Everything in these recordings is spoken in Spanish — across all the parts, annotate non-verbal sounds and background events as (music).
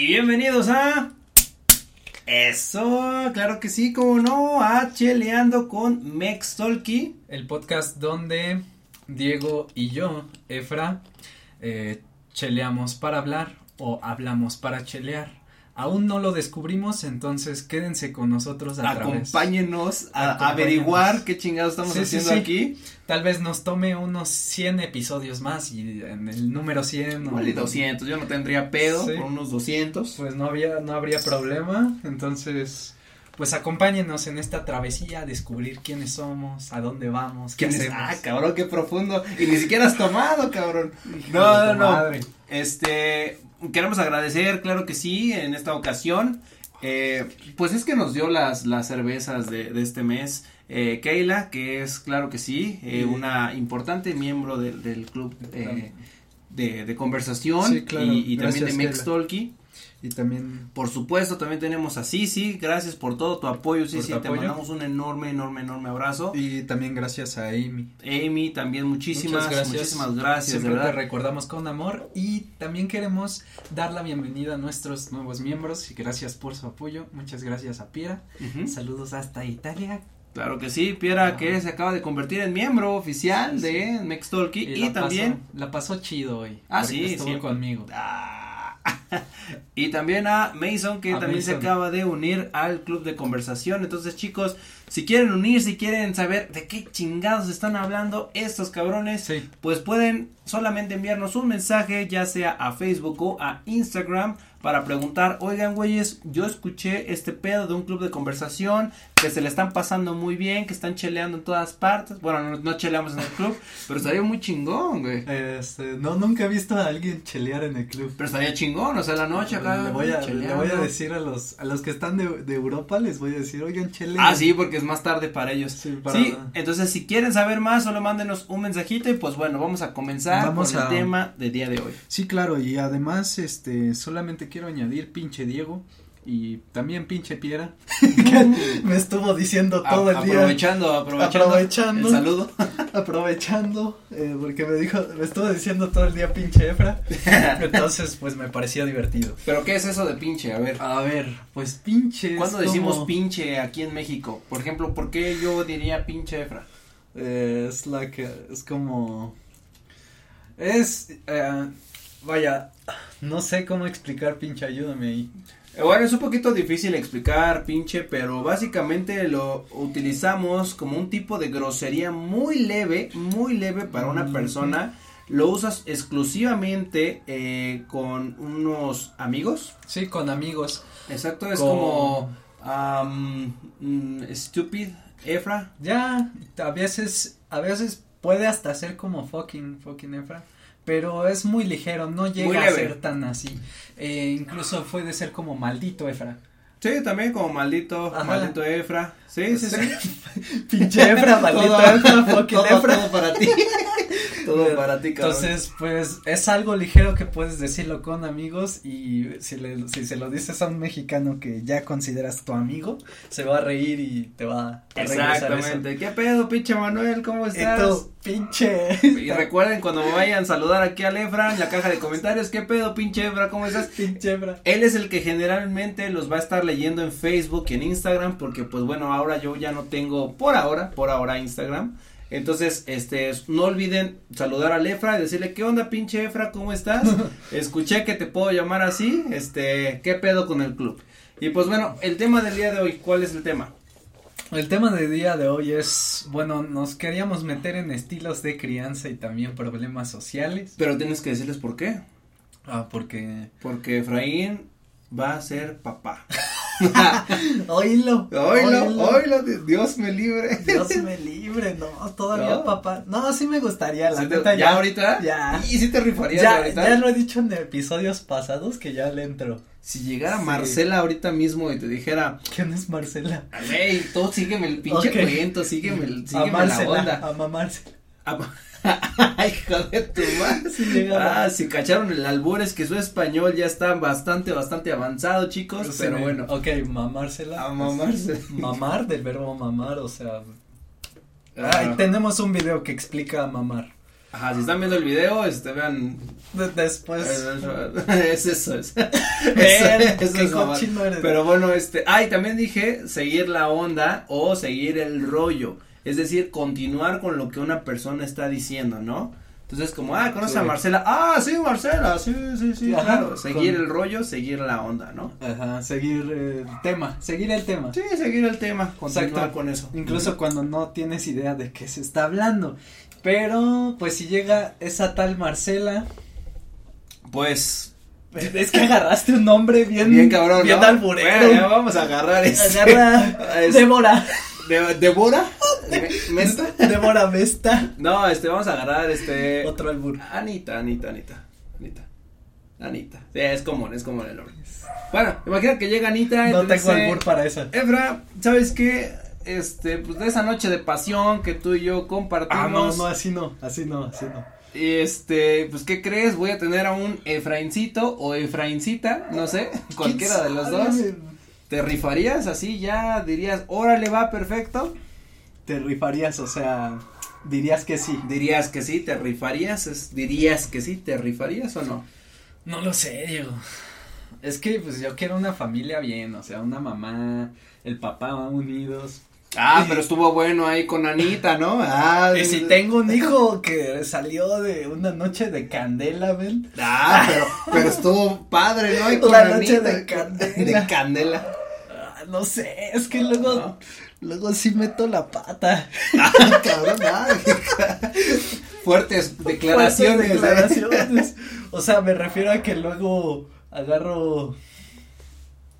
Y bienvenidos a. Eso, claro que sí, como no, a Cheleando con Mex Tolki. El podcast donde Diego y yo, Efra, eh, cheleamos para hablar o hablamos para chelear. Aún no lo descubrimos, entonces quédense con nosotros a Acompáñenos a averiguar qué chingados estamos haciendo aquí. Tal vez nos tome unos 100 episodios más y en el número 100 o 200, yo no tendría pedo por unos 200. Pues no había no habría problema, entonces pues acompáñenos en esta travesía a descubrir quiénes somos, a dónde vamos, qué hacemos. Ah, cabrón, qué profundo. Y ni siquiera has tomado, cabrón. no, no, no. Este, queremos agradecer, claro que sí, en esta ocasión. Eh, pues es que nos dio las, las cervezas de, de este mes. Eh, Keila, que es, claro que sí, eh, una importante miembro del club eh, de, de, conversación y, también de Mextalky. Y también. Por supuesto, también tenemos a Sisi. Gracias por todo tu apoyo, Sisi. Te mandamos un enorme, enorme, enorme abrazo. Y también gracias a Amy. Amy, también muchísimas, gracias. muchísimas gracias. Siempre te recordamos con amor. Y también queremos dar la bienvenida a nuestros nuevos miembros. Y gracias por su apoyo. Muchas gracias a Piera. Saludos hasta Italia. Claro que sí, Piera que se acaba de convertir en miembro oficial de Mextalky y, y también la pasó chido hoy. Ah, sí, estuvo conmigo. Ah y también a Mason que también se acaba de unir al club de conversación. Entonces chicos, si quieren unir, si quieren saber de qué chingados están hablando estos cabrones, pues pueden solamente enviarnos un mensaje ya sea a Facebook o a Instagram para preguntar, oigan güeyes, yo escuché este pedo de un club de conversación, que se le están pasando muy bien, que están cheleando en todas partes. Bueno, no, cheleamos en el club, pero estaría muy chingón, güey. Este, no, nunca he visto a alguien chelear en el club. Pero estaría chingón, o sea, la noche acá. Le voy a, le voy a decir a los, a los que están de, de Europa, les voy a decir, oigan, chelean. Ah, sí, porque es más tarde para ellos. Sí, entonces si quieren saber más, solo mándenos un mensajito y pues bueno, vamos a comenzar vamos con el tema de día de hoy. Sí, claro, y además, este, solamente quiero añadir, pinche Diego, y también pinche Piera, (laughs) me estuvo diciendo todo el día. Aprovechando, aprovechando. El saludo. (laughs) aprovechando, eh, porque me dijo, me estuvo diciendo todo el día pinche Efra. (laughs) Entonces, pues me parecía divertido. ¿Pero qué es eso de pinche? A ver. A ver, pues pinche. ¿Cuándo decimos pinche aquí en México? Por ejemplo, ¿por qué yo diría pinche Efra? Eh, es la que, es como. Es. Eh, vaya, no sé cómo explicar pinche, ayúdame ahí. Eh, bueno, es un poquito difícil explicar, pinche, pero básicamente lo utilizamos como un tipo de grosería muy leve, muy leve para una persona. Lo usas exclusivamente eh, con unos amigos. Sí, con amigos. Exacto, es como um, stupid, Efra. Ya, a veces, a veces puede hasta ser como fucking, fucking Efra pero es muy ligero, no llega a ser tan así. Eh, incluso puede ser como maldito Efra. Sí, también como maldito, maldito Efra. Sí, sí, sí. (laughs) Pinche Efra, (laughs) maldito Efra, fucking Efra. Todo para ti. (laughs) todo para ti, cabrón. Entonces, pues, es algo ligero que puedes decirlo con amigos y si, le, si se lo dices a un mexicano que ya consideras tu amigo, se va a reír y te va a Exactamente. ¿Qué pedo, pinche Manuel? ¿Cómo estás? Y pinche. Y recuerden cuando me vayan a saludar aquí al Efra en la caja de comentarios, ¿qué pedo, pinche Efra? ¿Cómo estás? Pinche Efra. Él es el que generalmente los va a estar leyendo en Facebook y en Instagram porque pues bueno, ahora yo ya no tengo por ahora, por ahora Instagram. Entonces, este, no olviden saludar a Efra y decirle, ¿qué onda pinche Efra? ¿Cómo estás? (laughs) Escuché que te puedo llamar así, este, ¿qué pedo con el club? Y pues bueno, el tema del día de hoy, ¿cuál es el tema? El tema del día de hoy es, bueno, nos queríamos meter en estilos de crianza y también problemas sociales. Pero tienes que decirles por qué. Ah, porque. Porque Efraín va a ser papá. (laughs) (laughs) oílo, oílo, oílo, Dios me libre. Dios me libre, no, todavía papá. No, sí me gustaría, la neta. ¿Ya, ahorita? Ya. ¿Y si te rifarías ya, ahorita? Ya lo he dicho en episodios pasados que ya le entro. Si llegara Marcela ahorita mismo y te dijera. ¿Quién es Marcela? Güey, todo sígueme el pinche cuento, sígueme, el, sígueme la onda. A mamarse. (laughs) Hijo de tu madre. ah, si cacharon el albur es que su español ya está bastante, bastante avanzado, chicos. pero bueno. Ok, mamársela. A mamarse. Mamar del verbo mamar, o sea. Ah. tenemos un video que explica mamar. Ajá, si están viendo el video, este, vean. después. es eso, es. (laughs) eso, es Pero bueno, este, ah, y también dije seguir la onda o seguir el rollo. Es decir, continuar con lo que una persona está diciendo, ¿no? Entonces, como, ah, conoces a Marcela. Ah, sí, Marcela, sí, sí, sí, claro. Seguir el rollo, seguir la onda, ¿no? Ajá, seguir el tema, seguir el tema. Sí, seguir el tema, continuar con eso. Incluso cuando no tienes idea de qué se está hablando. Pero, pues si llega esa tal Marcela. Pues. (laughs) Es que agarraste un nombre bien. Bien cabrón. Bien alburero. ya vamos a agarrar ese. (laughs) Agarra. Débora. De. ¿Mesta? Débora Mesta. No, este, vamos a agarrar este. Otro albur. Anita, Anita, Anita. Anita. Anita. Sí, es común, es común el nombre. Bueno, imagina que llega Anita. No tengo albur para eso. Efra, ¿sabes qué? este, pues de esa noche de pasión que tú y yo compartimos. Ah, no, no, así no, así no, así no. Y este, pues, ¿qué crees? Voy a tener a un Efraincito o Efraincita, no sé, cualquiera de los dos. ¿Te rifarías así ya? ¿Dirías, órale, va perfecto? Te rifarías, o sea, dirías que sí. ¿Dirías que sí? ¿Te rifarías? ¿Dirías que sí? ¿Te rifarías o no? No lo sé, Diego. Es que, pues, yo quiero una familia bien, o sea, una mamá, el papá unidos. Ah, pero estuvo bueno ahí con Anita, ¿no? (laughs) Ah, y si tengo un hijo que salió de una noche de candela, ven. Ah, pero, pero estuvo padre, ¿no? Ahí (laughs) con La noche de candela. De candela. No sé, es que luego, luego sí meto la pata. Ah, (laughs) cabrón, Fuertes declaraciones. Fuertes declaraciones. O sea, me refiero a que luego agarro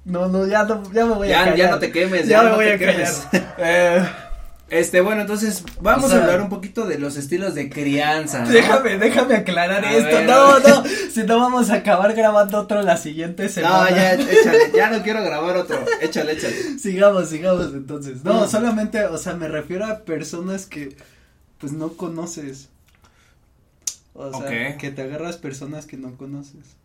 no, no, ya no, ya me voy a callar. Ya no te quemes, ya, me voy a callar. eh, este, bueno, entonces vamos a hablar un poquito de los estilos de crianza. Déjame, déjame aclarar esto. no, no, si no vamos a acabar grabando otro la siguiente semana. No, ya, échale, ya no quiero grabar otro. Échale, échale. Sigamos, sigamos entonces. No, mm. solamente, o sea, me refiero a personas que pues no conoces. O sea, que te agarras personas que no conoces.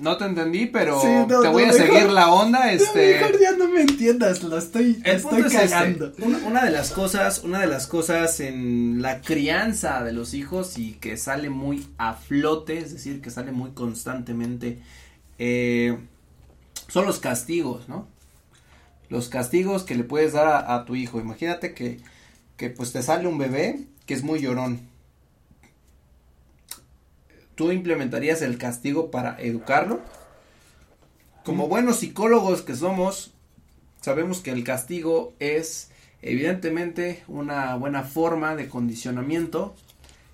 No te entendí, pero te voy a seguir la onda, este. mejor ya no me entiendas, lo estoy, estoy este, cagando. una, de las cosas, una de las cosas en la crianza de los hijos y que sale muy a flote, es decir, que sale muy constantemente, eh, son los castigos, ¿no? Los castigos que le puedes dar a, a tu hijo. Imagínate que, que pues te sale un bebé que es muy llorón ¿Tú implementarías el castigo para educarlo? Como buenos psicólogos que somos, sabemos que el castigo es evidentemente una buena forma de condicionamiento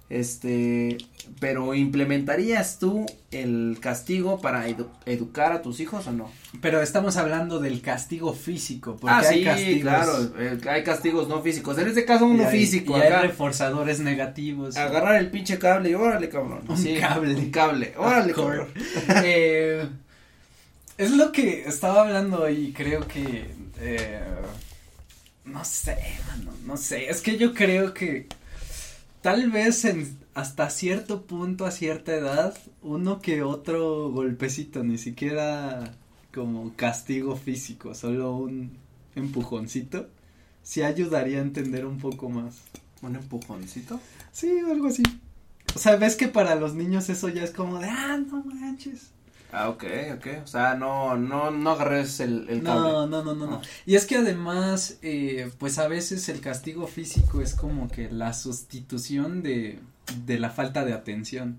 este, pero ¿implementarías tú el castigo para educar a tus hijos o no? Pero estamos hablando del castigo físico, porque ah, hay sí, castigos. claro, eh, hay castigos no físicos. En este caso uno físico. Y hay reforzadores negativos. Agarrar el pinche cable y órale, cabrón. Un cable. Un cable, órale, cabrón. (laughs) eh, es lo que estaba hablando y creo que, eh, no sé, mano, no sé, es que yo creo que tal vez en, hasta cierto punto, a cierta edad, uno que otro golpecito, ni siquiera como castigo físico, solo un empujoncito, sí ayudaría a entender un poco más. ¿Un empujoncito? Sí, algo así. O sea, ves que para los niños eso ya es como de, ah, no manches. Ah, ok, ok. O sea, no, no, no agarres el, el cable. No, no, no, no, no. Y es que además, eh, pues a veces el castigo físico es como que la sustitución de, de la falta de atención.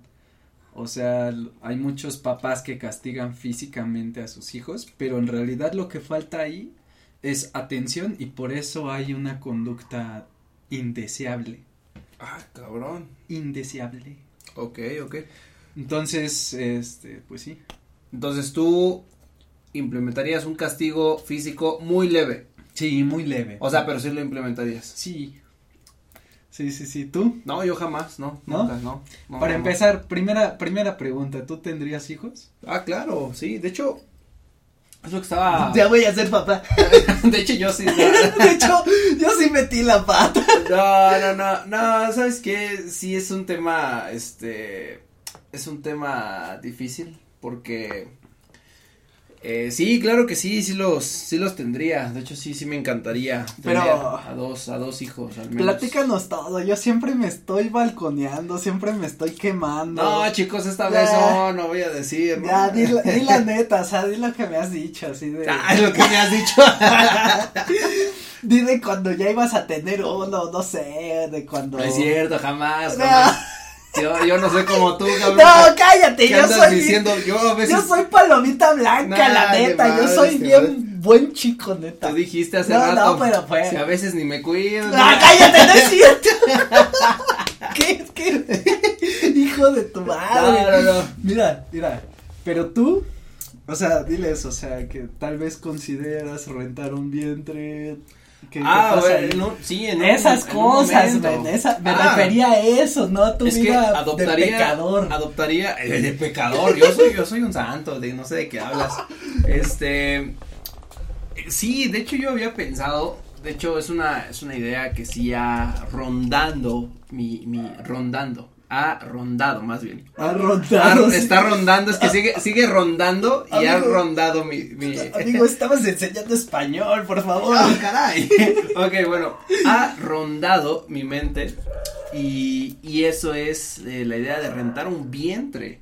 O sea, hay muchos papás que castigan físicamente a sus hijos, pero en realidad lo que falta ahí es atención y por eso hay una conducta indeseable. Ah, cabrón. Indeseable. Ok, ok. Entonces, este, pues sí. Entonces tú implementarías un castigo físico muy leve. Sí, muy leve. O sea, pero sí lo implementarías. Sí. Sí, sí, sí. ¿Tú? No, yo jamás, no. ¿No? no, Para empezar, primera, primera pregunta, ¿tú tendrías hijos? Ah, claro, sí. De hecho, es lo que estaba. (laughs) Ya voy a ser papá. (laughs) de hecho, yo sí. (laughs) de hecho, yo sí metí la pata. no, no, no, no, ¿sabes qué? Sí es un tema, este, es un tema difícil porque Eh, sí, claro que sí, sí los, sí los tendría. De hecho, sí, sí me encantaría Pero- tener a dos, a dos hijos al menos. Platícanos todo, yo siempre me estoy balconeando, siempre me estoy quemando. No, chicos, esta Ya. vez no, no voy a decir. ¿no? Ya, di, la- di la neta, o sea, di lo que me has dicho, así de. (laughs) Ah, es lo que me has dicho. (laughs) Di de cuando ya ibas a tener uno, no sé, de cuando. No es cierto, jamás, jamás. Yo, yo no soy como tú, cabrón. No, cállate, ¿Qué yo soy. diciendo? Yo a veces. Yo soy palomita blanca, Nah, la neta, yo soy te bien buen chico, neta. Tú dijiste hace No, rato. no, pero fue- Si a veces ni me cuido. ¡Ah, cállate, no es (laughs) cierto! ¿Qué, qué? Hijo de tu madre. No, no, no. Mira, mira, pero tú, o sea, diles, o sea, que tal vez consideras rentar un vientre. ¿Qué- qué Ah, ahí? no, sí, en Esas un cosas, esa, me Ah, refería a eso, no a tu es que vida de adoptaría, pecador. adoptaría, eh, de pecador, yo soy, yo soy un santo, de no sé de qué hablas, este, sí, de hecho yo había pensado, de hecho es una, es una idea que sí ha rondando, mi, mi, rondando, ha rondado más bien, Ha Ha- rondado. sí. está rondando, es que sigue, sigue rondando y ha rondado mi, mi, Amigo, estabas enseñando español, por favor. ¡Ah, caray! (laughs) ok, bueno, ha rondado mi mente y, y eso es eh, la idea de rentar un vientre.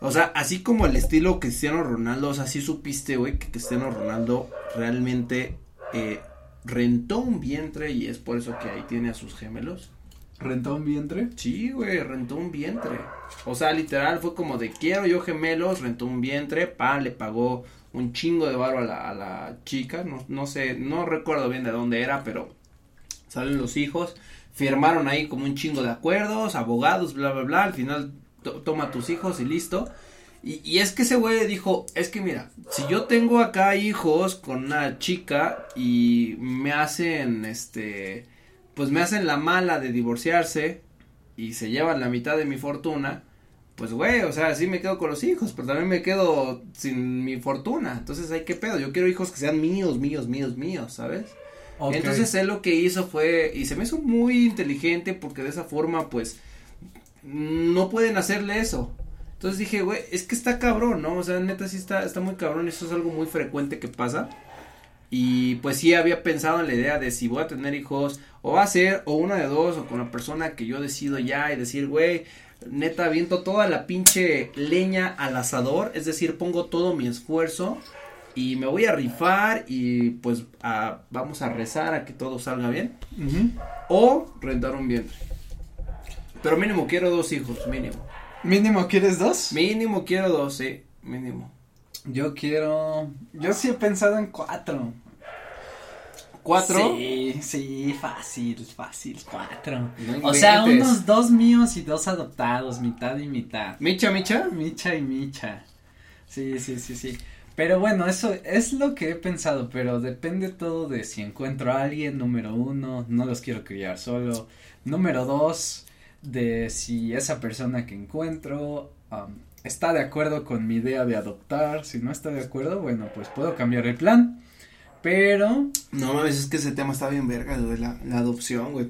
O sea, así como el estilo Cristiano Ronaldo, o sea, sí supiste, güey, que Cristiano Ronaldo realmente eh, rentó un vientre y es por eso que ahí tiene a sus gemelos. ¿Rentó un vientre? Sí, güey, rentó un vientre. O sea, literal fue como de quiero yo gemelos, rentó un vientre, pa, le pagó un chingo de barro a la, a chica, no, no sé, no recuerdo bien de dónde era, pero salen los hijos, firmaron ahí como un chingo de acuerdos, abogados, bla, bla, bla, al final to- toma tus hijos y listo. Y, y es que ese güey dijo, es que mira, si yo tengo acá hijos con una chica y me hacen, este, pues me hacen la mala de divorciarse y se llevan la mitad de mi fortuna, pues güey, o sea, sí me quedo con los hijos, pero también me quedo sin mi fortuna. Entonces, hay que pedo? Yo quiero hijos que sean míos, míos, míos, míos, ¿sabes? Entonces él lo que hizo fue, y se me hizo muy inteligente porque de esa forma pues no pueden hacerle eso. Entonces dije, güey, es que está cabrón, ¿no? O sea, neta sí está, está muy cabrón, eso es algo muy frecuente que pasa. Y pues sí había pensado en la idea de si voy a tener hijos, o va a ser, o una de dos, o con la persona que yo decido ya y decir, güey, neta aviento toda la pinche leña al asador, es decir, pongo todo mi esfuerzo y me voy a rifar y pues a- vamos a rezar a que todo salga bien. O rentar un vientre. Pero mínimo quiero dos hijos, mínimo. ¿Mínimo quieres dos? Mínimo quiero dos, sí, mínimo. Yo quiero. Yo sí he pensado en cuatro. ¿Cuatro? Sí, sí, fácil, fácil, cuatro. No O sea, unos dos míos y dos adoptados, mitad y mitad. Micha, micha. Micha y Micha. Sí, sí, sí, sí. Pero bueno, eso es lo que he pensado, pero depende todo de si encuentro a alguien, número uno, no los quiero criar solo. Número dos, de si esa persona que encuentro am, está de acuerdo con mi idea de adoptar. Si no está de acuerdo, bueno, pues puedo cambiar el plan. Pero, No mames, es que ese tema está bien verga, güey, la, la adopción, güey.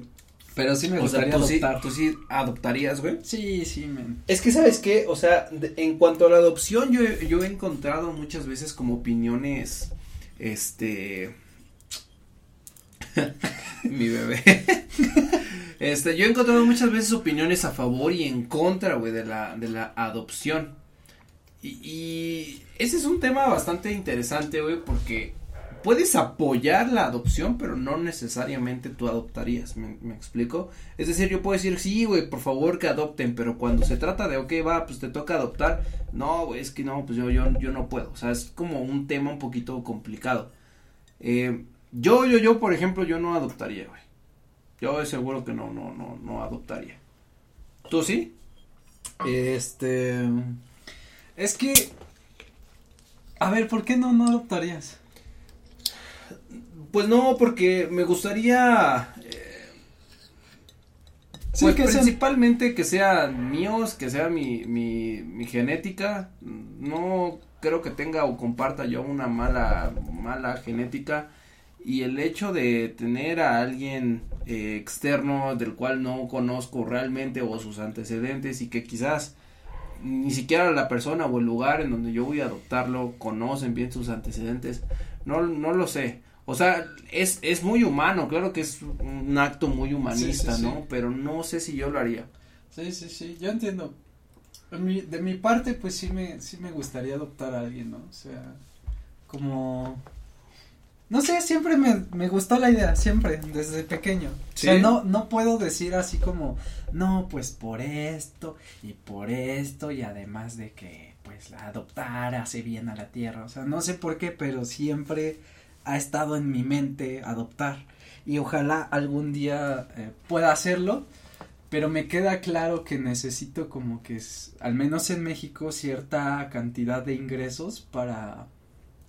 pero sí me O sea, gustaría tú sí, adoptar. tú sí adoptarías, güey. Sí, sí, men. Es que, ¿sabes qué? O sea, de- en cuanto a la adopción, yo, he- yo he encontrado muchas veces como opiniones, este... (laughs) Mi bebé. (laughs) este, yo he encontrado muchas veces opiniones a favor y en contra, güey, de la, de la adopción. Y, y ese es un tema bastante interesante, güey, porque puedes apoyar la adopción, pero no necesariamente tú adoptarías, ¿me, explico? Es decir, yo puedo decir, sí, güey, por favor que adopten, pero cuando se trata de, ok, va, pues te toca adoptar, no, güey, es que no, pues yo, yo, yo no puedo, o sea, es como un tema un poquito complicado. Eh, yo, yo, yo, por ejemplo, yo no adoptaría, güey. Yo seguro que no, no, no, no adoptaría. ¿Tú sí? Este. Es que. A ver, ¿por qué no, no adoptarías? Pues no, porque me gustaría eh, Sí, pues que sean- principalmente que sean míos, que sea mi, mi, mi genética. No creo que tenga o comparta yo una mala, mala genética. Y el hecho de tener a alguien eh, externo del cual no conozco realmente o sus antecedentes y que quizás ni siquiera la persona o el lugar en donde yo voy a adoptarlo conocen bien sus antecedentes. No, no lo sé. O sea, es, es muy humano, claro que es un acto muy humanista, ¿no? Pero no sé si yo lo haría. Sí, sí, sí, yo entiendo. De mi, de mi parte, pues sí me, sí me gustaría adoptar a alguien, ¿no? O sea, como... No sé, siempre me, me gustó la idea, siempre, desde pequeño. ¿Sí? O sea, no, no puedo decir así como, no, pues por esto y por esto y además de que, pues, adoptar hace bien a la tierra. O sea, no sé por qué, pero siempre ha estado en mi mente adoptar y ojalá algún día eh, pueda hacerlo pero me queda claro que necesito como que es, al menos en México cierta cantidad de ingresos para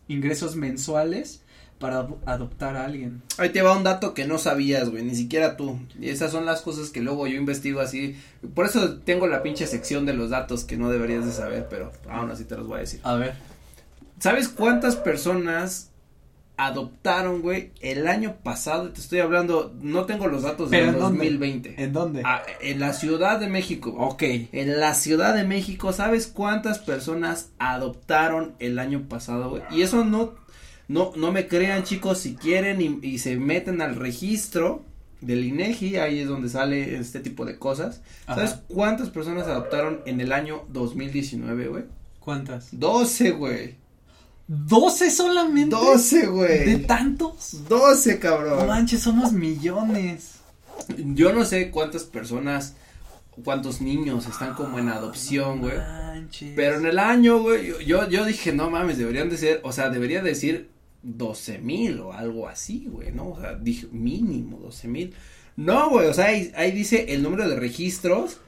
ingresos mensuales para adoptar a alguien. Ahí te va un dato que no sabías, güey, ni siquiera tú. Y esas son las cosas que luego yo investigo así. Por eso tengo la pinche sección de los datos que no deberías de saber, pero aún así te los voy a decir. A ver. ¿Sabes cuántas personas adoptaron, güey, el año pasado, te estoy hablando, no tengo los datos del 2020. ¿En dónde? Ah, en la Ciudad de México. Ok. En la Ciudad de México, ¿sabes cuántas personas adoptaron el año pasado, güey? Y eso no, no, no me crean, chicos, si quieren y, y se meten al registro del INEGI, ahí es donde sale este tipo de cosas. ¿Sabes cuántas personas adoptaron en el año 2019, güey? ¿Cuántas? 12, güey. ¿12 solamente? 12, güey. ¿De tantos? 12, cabrón. No manches, somos millones. Yo no sé cuántas personas, cuántos niños están como en adopción, güey. Manches. Pero en el año, güey, yo, yo dije, no mames, deberían de ser, o sea, debería decir 12 mil o algo así, güey, ¿no? O sea, dije mínimo 12 mil. No, güey, o sea, ahí, ahí dice el número de registros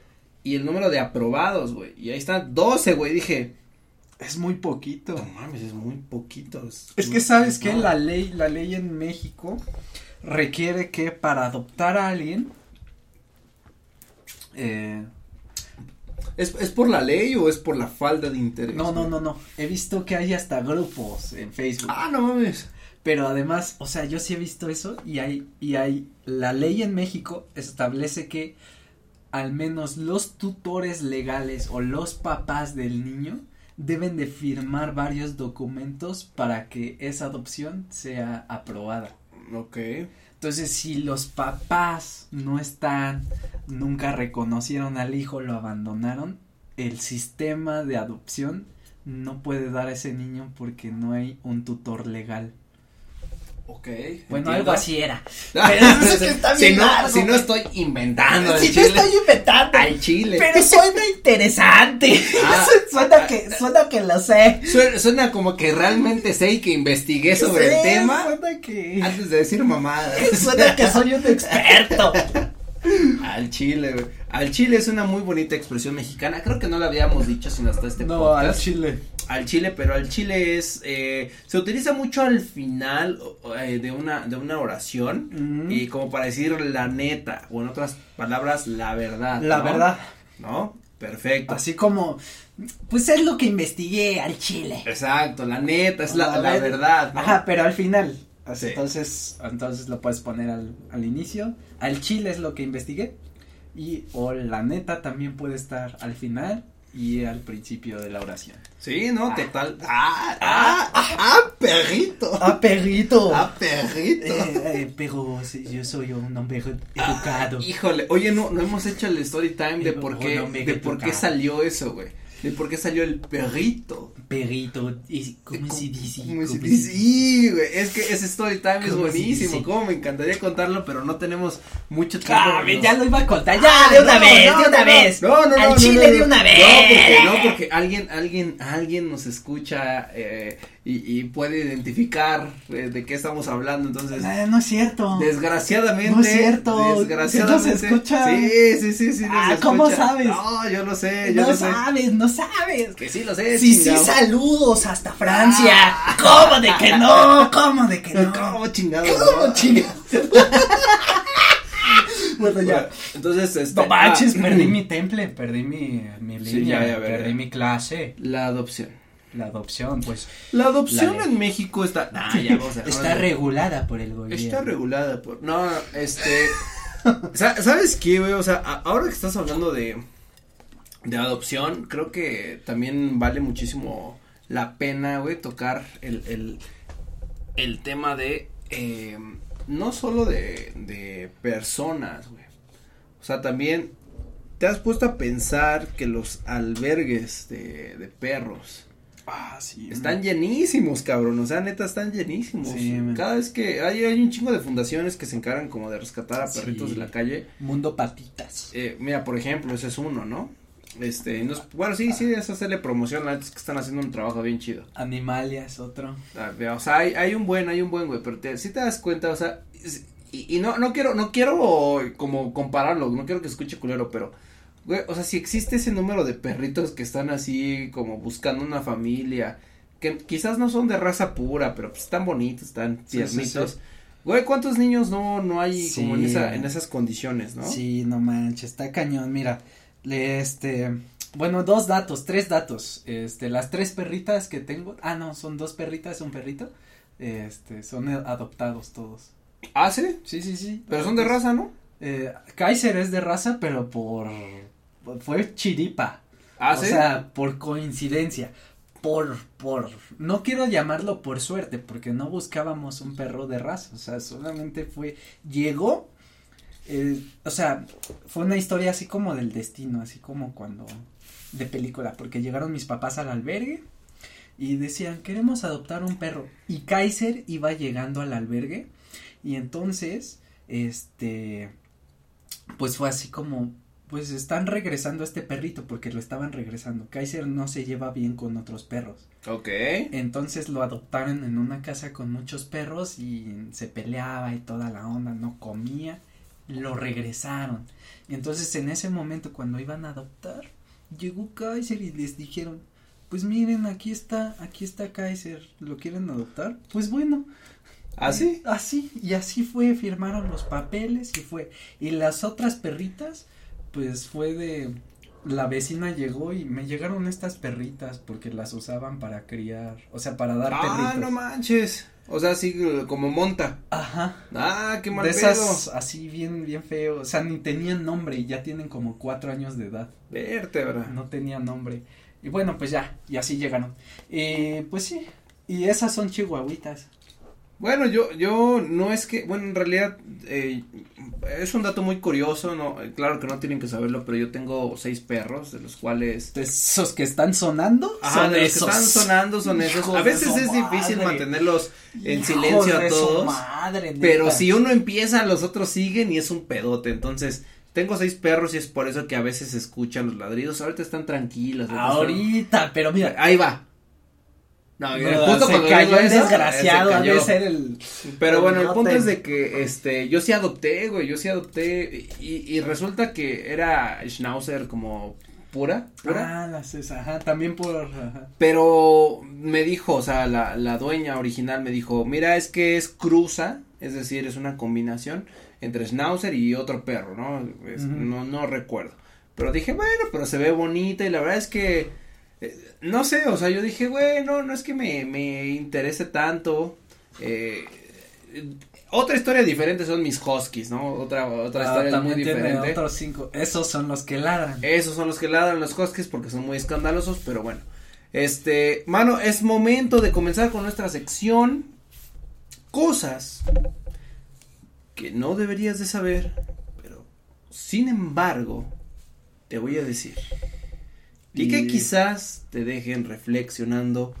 y el número de aprobados, güey. Y ahí están 12, güey, dije es muy poquito. No mames, es muy poquito. Es, es que sabes que la ley, la ley en México requiere que para adoptar a alguien eh, ¿Es, ¿Es por la ley o es por la falta de interés? No, no, no, no. He visto que hay hasta grupos en Facebook. Ah, no mames. Pero además, o sea, yo sí he visto eso y hay, y hay, la ley en México establece que al menos los tutores legales o los papás del niño deben de firmar varios documentos para que esa adopción sea aprobada. Ok. Entonces, si los papás no están, nunca reconocieron al hijo, lo abandonaron, el sistema de adopción no puede dar a ese niño porque no hay un tutor legal. Ok. Bueno, algo así era. (laughs) Pero eso es que (laughs) está bien si, no, largo, si no estoy inventando. Si no estoy inventando. Al chile. Pero suena interesante. Ah, (laughs) suena, que, suena que lo sé. Suena, suena, como que realmente sé y que investigué sobre sí, el tema. Suena que. Antes de decir mamadas. Suena que soy un experto. Al chile, güey. Al chile es una muy bonita expresión mexicana. Creo que no la habíamos dicho sino hasta este no, podcast. al chile. Al chile, pero al chile es eh, se utiliza mucho al final eh, de una de una oración Mm. y como para decir la neta o en otras palabras la verdad. La ¿no? verdad. ¿No? Perfecto. Así como, pues es lo que investigué al chile. Exacto, la neta es la, A la ver. verdad. ¿no? Ajá, pero al final. Sí. Entonces, entonces lo puedes poner al, al inicio. Al chile es lo que investigué. Y o la neta también puede estar al final y al principio de la oración. Sí, no, total. Ah, ah, ah, ah, perrito. ¡Ah, perrito! Ah, perrito. Eh, eh, pero yo soy un hombre educado. Ah, híjole, oye, no, no hemos hecho el story time de por qué, de por qué salió eso, güey. De por qué salió el perrito. Perrito, y, ¿cómo se dice? ¿Cómo se ¿Cómo dice? Sí, güey, es que ese story time es ¿Cómo se buenísimo. Cómo me encantaría contarlo, pero no tenemos mucho tiempo. Ah, ya lo iba a contar, ya, Ah, de una no, vez, no, de una vez. No, no, no. Al chile de una vez. No, porque, no, porque alguien, alguien, alguien nos escucha eh, y, y puede identificar eh, de qué estamos hablando, entonces. Ah, no es cierto. Desgraciadamente. No es cierto. Desgraciadamente. ¿Sí nos escucha? Sí, sí, sí, sí. nos Ah, ¿cómo sabes? No, yo lo sé, yo no lo sé. sabes, no sabes. Que sí lo sé, Sí, sí, chingado. saludos hasta Francia. Ah. ¿Cómo de que no? (laughs) ¿Cómo de que no? ¿Cómo chingados? ¿Cómo no? chingados? (laughs) bueno, ya. Entonces, este. No manches, ah, perdí mi temple, perdí mi, mi Sí, línea, ya, ya, ya, perdí ya. mi clase. La adopción. La adopción, pues, La adopción La en México está. (laughs) Ah, ya vamos a está regulada por el gobierno. Está regulada por. No, este. (laughs) sa- ¿Sabes qué, güey? O sea, ahora que estás hablando de. de adopción, creo que también vale muchísimo la pena, güey, tocar el, el, el tema de, eh, no solo de, de personas, güey. O sea, también te has puesto a pensar que los albergues de, de perros Ah, sí. están llenísimos, cabrón. O sea, neta, están llenísimos. Sí. Cada vez que hay, hay un chingo de fundaciones que se encargan como de rescatar a Sí. perritos de la calle. Mundo patitas. Eh, mira, por ejemplo, ese es uno, ¿no? Este, no es- bueno, sí, sí, es hacerle promoción, la neta es que están haciendo un trabajo bien chido. Animalia es otro. Ah, O sea, hay, hay un buen, hay un buen, güey, pero te, si te das cuenta, o sea, y no, no quiero, no quiero como compararlo, no quiero que escuche culero, pero, güey, o sea, si existe ese número de perritos que están así como buscando una familia, que quizás no son de raza pura, pero pues están bonitos, están Sí, sí, tiernitos. sí. Güey, ¿cuántos niños no, no hay como en esa, en esas condiciones, no? Sí, no manches, está cañón. Mira, le, este, bueno, dos datos, tres datos. Este, las tres perritas que tengo, ah, no, son dos perritas, un perrito. Este, son adoptados todos. ¿Ah, sí? Sí, sí, sí. Pero son de raza, ¿no? Eh, Kaiser es de raza, pero por, fue chiripa. Ah, o sí. sea, por coincidencia. Por, por, no quiero llamarlo por suerte, porque no buscábamos un perro de raza, o sea, solamente fue, llegó, eh, o sea, fue una historia así como del destino, así como cuando, de película, porque llegaron mis papás al albergue y decían, queremos adoptar un perro, y Kaiser iba llegando al albergue, y entonces, este, pues fue así como, pues están regresando a este perrito porque lo estaban regresando. Kaiser no se lleva bien con otros perros. Ok. Entonces lo adoptaron en una casa con muchos perros y se peleaba y toda la onda, no comía. Lo regresaron. Y entonces en ese momento cuando iban a adoptar, llegó Kaiser y les dijeron, pues miren, aquí está, aquí está Kaiser, ¿lo quieren adoptar? Pues bueno, ¿Ah, sí? Así, y así fue, firmaron los papeles y fue. Y las otras perritas, pues fue de, la vecina llegó y me llegaron estas perritas porque las usaban para criar, o sea, para dar Ah, perritos. no manches. O sea, así como monta. Ajá. Ah, qué mal de pedo. esas así bien, bien feo, o sea, ni tenían nombre y ya tienen como cuatro años de edad. Vértebra. No tenían nombre. Y bueno, pues ya, y así llegaron. Eh, pues sí, y esas son chihuahuitas. Bueno, yo, yo no es que, bueno, en realidad eh, es un dato muy curioso, no, eh, claro que no tienen que saberlo, pero yo tengo seis perros, de los cuales, De esos que están sonando, ajá, son de los esos. que están sonando son esos. A veces es difícil mantenerlos en Hijos silencio a todos, madre, pero si uno empieza, los otros siguen y es un pedote. Entonces, tengo seis perros y es por eso que a veces escuchan los ladridos. Ahorita están tranquilos. ahorita están- Ahorita, pero mira. Ahí va. No, no, mira, justo se cuando cayó el desgraciado, cayó. de ser el. Pero bueno, el punto es de que, este, yo sí adopté, güey, yo sí adopté y, y resulta que era Schnauzer como pura, pura, Ah, las es, ajá, también por. Ajá. pero me dijo, o sea, la, la dueña original me dijo, mira, es que es cruza, es decir, es una combinación entre Schnauzer y otro perro, ¿no? Es-. No, no recuerdo, pero dije, bueno, pero se ve bonita y la verdad es que, eh, no sé, o sea, yo dije, güey, no, no es que me, me interese tanto, eh, otra historia diferente son mis huskies, ¿no? Otra, otra Ah, historia muy diferente. otros cinco. Esos son los que ladran. Esos son los que ladran los huskies porque son muy escandalosos, pero bueno. Este, mano, es momento de comenzar con nuestra sección. Cosas que no deberías de saber, pero sin embargo, te voy a decir. Y que quizás te dejen reflexionando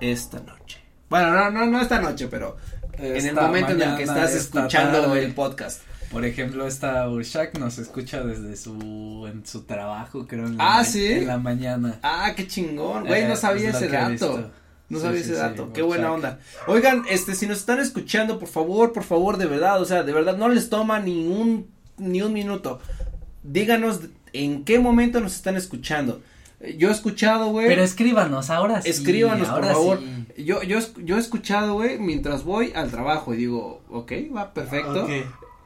esta noche. Bueno, no, no, no esta noche, pero en el momento en el que estás escuchando tarde. el podcast. Por ejemplo, esta Urshak nos escucha desde su en su trabajo, creo. En la Ah, ¿sí? En la mañana. Ah, qué chingón, güey, Eh, no sabía es lo ese dato. No Sí, sabía sí, ese sí, dato, qué buena onda. Oigan, este, si nos están escuchando, por favor, por favor, de verdad, o sea, de verdad, no les toma ni un, ni un minuto. Díganos en qué momento nos están escuchando. Yo he escuchado, güey. Pero escríbanos, ahora sí. Escríbanos, por favor. sí. Yo, yo, yo he escuchado, güey, mientras voy al trabajo y digo, ok, va perfecto. Ok.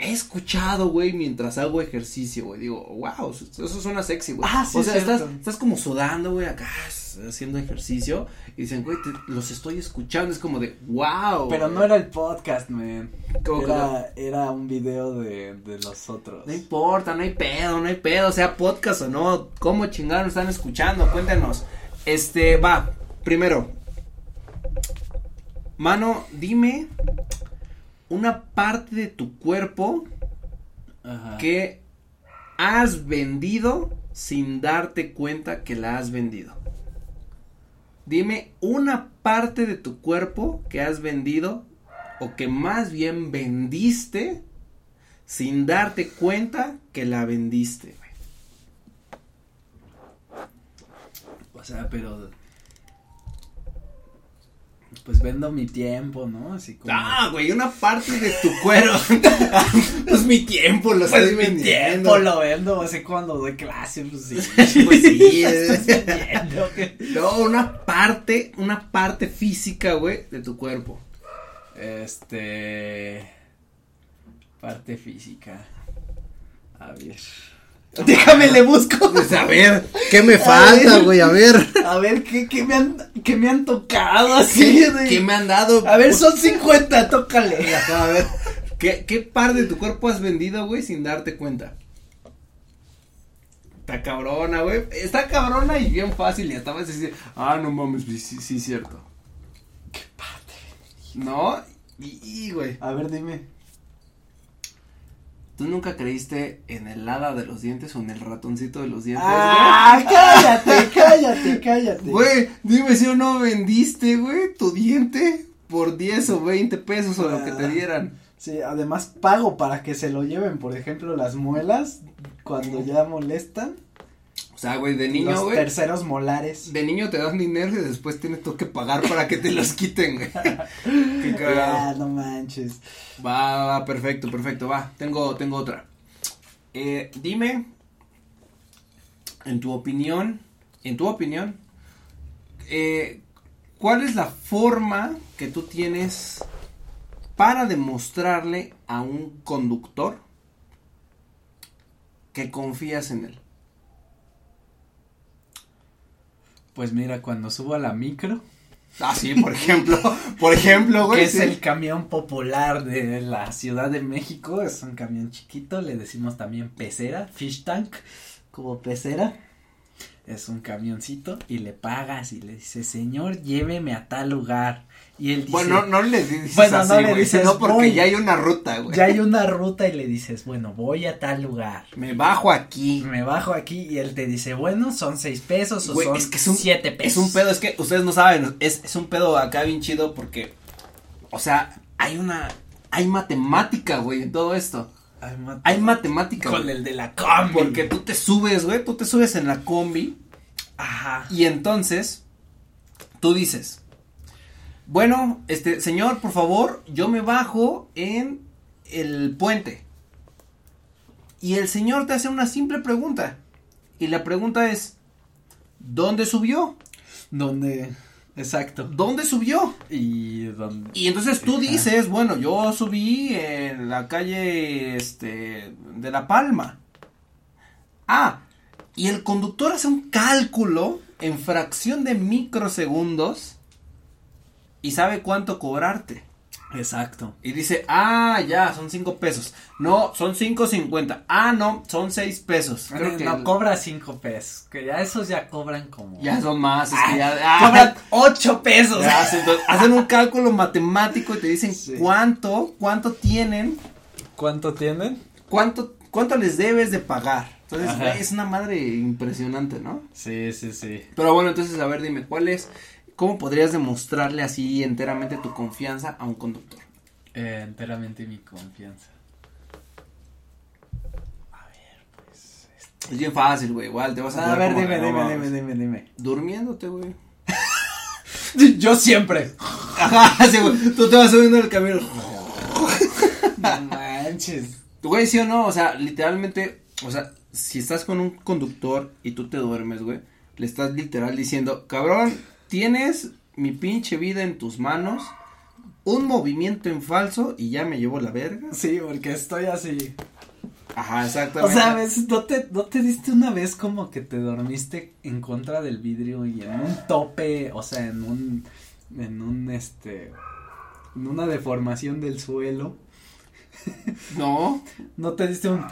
He escuchado, güey, mientras hago ejercicio, güey. Digo, wow, eso suena sexy, güey. Ah, sí, O sea, estás, estás como sudando, güey, acá haciendo ejercicio. Y dicen, güey, te- los estoy escuchando. Es como de, wow. Pero no era el podcast, man. ¿Cómo que no? Era, un video de, de los otros. No importa, no hay pedo, no hay pedo, sea podcast o no, cómo chingaron están escuchando, cuéntenos. Este, va, primero. Mano, dime una parte de tu cuerpo Ajá. que has vendido sin darte cuenta que la has vendido. Dime una parte de tu cuerpo que has vendido o que más bien vendiste sin darte cuenta que la vendiste. O sea, pero. Pues vendo mi tiempo, ¿no? Así como. Ah, güey, una parte de tu cuero. (laughs) pues mi tiempo lo estoy pues mi vendiendo. tiempo lo vendo, así cuando doy clase, pues sí. (laughs) Pues sí, es- Entiendo que- No, una parte, una parte física, güey, de tu cuerpo. Este. Parte física. A ver. (laughs) Déjame le busco. Pues a ver, ¿qué me falta, güey? A ver. A ver, ¿qué, qué, me, han, qué me han tocado así? de- ¿Qué me han dado? A ver, son 50, tócale. A ver. ¿Qué, ¿Qué parte de tu cuerpo has vendido, güey, sin darte cuenta? Está cabrona, güey. Está cabrona y bien fácil. Y hasta a veces dices, ah, no mames, sí, sí, sí, cierto. ¿Qué parte? ¿No? Y, y, güey. A ver, dime. ¿Tú nunca creíste en el hada de los dientes o en el ratoncito de los dientes? Ah, cállate, cállate, cállate. Güey, dime si o no vendiste, güey, tu diente por 10 o 20 pesos o lo que te Ah. dieran. Sí, además pago para que se lo lleven, por ejemplo, las muelas cuando ya molestan. O sea, güey, de niño, los güey. terceros molares. De niño te dan dinero y después tienes tú que pagar para que te los quiten, güey. (laughs) Qué cagado. Ah, no manches. Va, va, perfecto, perfecto, va. Tengo, tengo otra. Eh, dime, en tu opinión, en tu opinión, eh, ¿cuál es la forma que tú tienes para demostrarle a un conductor que confías en él? Pues mira, cuando subo a la micro, Ah, sí, por ejemplo, (laughs) por ejemplo, güey. que es sí. el camión popular de la Ciudad de México, es un camión chiquito, le decimos también pecera, fish tank, como pecera. Es un camioncito y le pagas y le dices, señor, lléveme a tal lugar. Y él dice, Bueno, no, no le dices Bueno, así, no le dices, sino porque voy. ya hay una ruta, güey. ya hay una ruta y le dices, bueno, voy a tal lugar. Me bajo aquí. Me bajo aquí y él te dice, bueno, son seis pesos o son es que es un- siete pesos. Es un pedo, es que ustedes no saben, es, es un pedo acá bien chido porque, o sea, hay una, hay matemática, güey, en todo esto. Hay matemática. con güey. el de la combi. Porque tú te subes, güey, tú te subes en la combi Ajá. y entonces tú dices, bueno, este, señor, por favor, yo me bajo en el puente. Y el señor te hace una simple pregunta. Y la pregunta es, ¿dónde subió? Donde, exacto. ¿Dónde subió? Y entonces tú dices, bueno, yo subí en la calle, este, de La Palma. Ah, y el conductor hace un cálculo en fracción de microsegundos y sabe cuánto cobrarte. Exacto. Y dice, ah, ya, son cinco pesos. No, son cinco cincuenta. Ah, no, son seis pesos. Creo que no cobra cinco pesos. Que ya esos ya cobran como. ya son más, es que Ah, ya, ah, Cobran ocho pesos. Ya, hacen, entonces, hacen un cálculo matemático y te dicen Sí. cuánto, cuánto tienen, ¿Cuánto tienen? cuánto, cuánto les debes de pagar. Entonces, Ajá. es una madre impresionante, ¿no? Sí, sí, sí. Pero bueno, entonces, a ver, dime, ¿cuál es, cómo podrías demostrarle así enteramente tu confianza a un conductor? Eh, enteramente mi confianza. A ver, pues. Es bien fácil, güey, igual te vas a A ver, dime, no dime, dime, dime, dime. Durmiéndote, güey. (laughs) Yo siempre. Ajá, (laughs) sí, güey, tú te vas subiendo el camino. No manches. Güey, sí o no, o sea, literalmente, o sea, si estás con un conductor y tú te duermes, güey, le estás literal diciendo, cabrón, tienes mi pinche vida en tus manos, un movimiento en falso y ya me llevo la verga. Sí, porque estoy así. Ajá, O exactamente. sea, ¿ves? ¿No te, ¿no te diste una vez como que te dormiste en contra del vidrio y en un tope, o sea, en un, en un, este, en una deformación del suelo? (laughs) No. ¿No te diste un,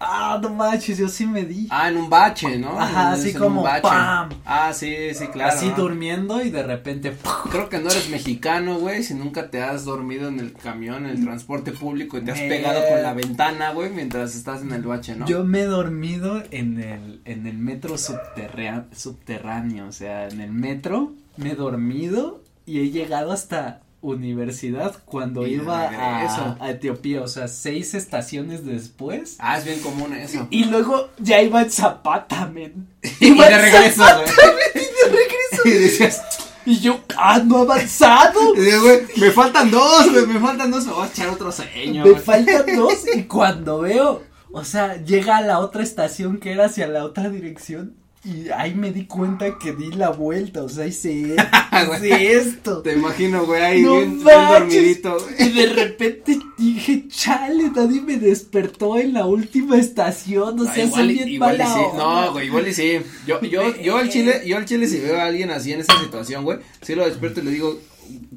ah, no manches, yo sí me di. Ah, en un bache, ¿no? Ajá, así como un bache. ¡pam! Ah, sí, sí, claro. así ¿no? durmiendo y de repente, Creo que no eres mexicano, güey, si nunca te has dormido en el camión, en el transporte público y te has pegado con la ventana, güey, mientras estás en el bache, ¿no? Yo me he dormido en el, en el metro subterráneo, subterráneo, o sea, en el metro me he dormido y he llegado hasta universidad cuando Y iba a, a Etiopía, o sea, seis estaciones después. Ah, es bien común eso. Y luego ya iba en Zapata, men. (laughs) Y Iba de regreso, Zapata, men, y de regreso. (laughs) Y decías, Y yo, ah, no avanzado. (laughs) y dices, güey, me faltan dos, güey, me faltan dos, me voy a echar otro sueño, Me güey. faltan dos y cuando veo, o sea, llega a la otra estación que era hacia la otra dirección y ahí me di cuenta que di la vuelta, o sea, hice, (laughs) hice esto. Te imagino, güey, ahí No bien, dormidito. Y de repente dije, chale, nadie me despertó en la última estación, o Ah, sea, igual, son y- bien igual y mala sí. No, güey, igual y sí. Yo, yo, yo al chile, yo al chile si veo a alguien así en esa situación, güey, sí lo despierto y le digo,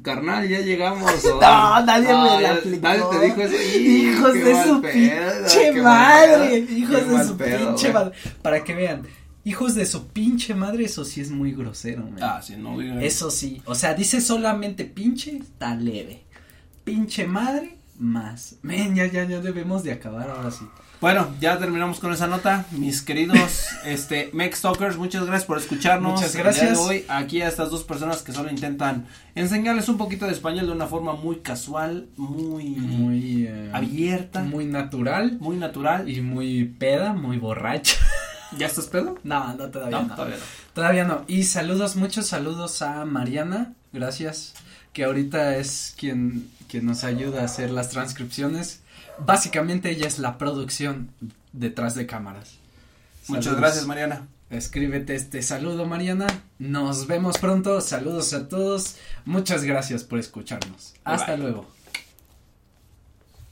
carnal, ya llegamos. o- (laughs) No, nadie No, me la aplicó. Nadie te dijo eso. Hijos de su pedo, pinche madre, hijos de su pedo, pinche madre. Para que vean, hijos de su pinche madre, eso sí es muy grosero, man. Ah, sí, no, güey. Eso sí, o sea, dice solamente pinche, está leve. Pinche madre, más. Men, ya, ya, ya debemos de acabar ahora sí. Bueno, ya terminamos con esa nota, mis queridos, (laughs) este, Mex Talkers, muchas gracias por escucharnos. Muchas gracias. hoy, aquí a estas dos personas que solo intentan enseñarles un poquito de español de una forma muy casual, muy, Muy eh, abierta, muy, muy natural natural. y muy peda, muy borracha. (laughs) ¿Ya estás pedo? No, no todavía No, no. todavía no. Todavía no. Y saludos, muchos saludos a Mariana, gracias, que ahorita es quien, quien nos ayuda a hacer las transcripciones. Básicamente ella es la producción detrás de cámaras. Muchas gracias, Mariana. Escríbete este saludo, Mariana. Nos vemos pronto. Saludos a todos. Muchas gracias por escucharnos. Hasta bye. luego.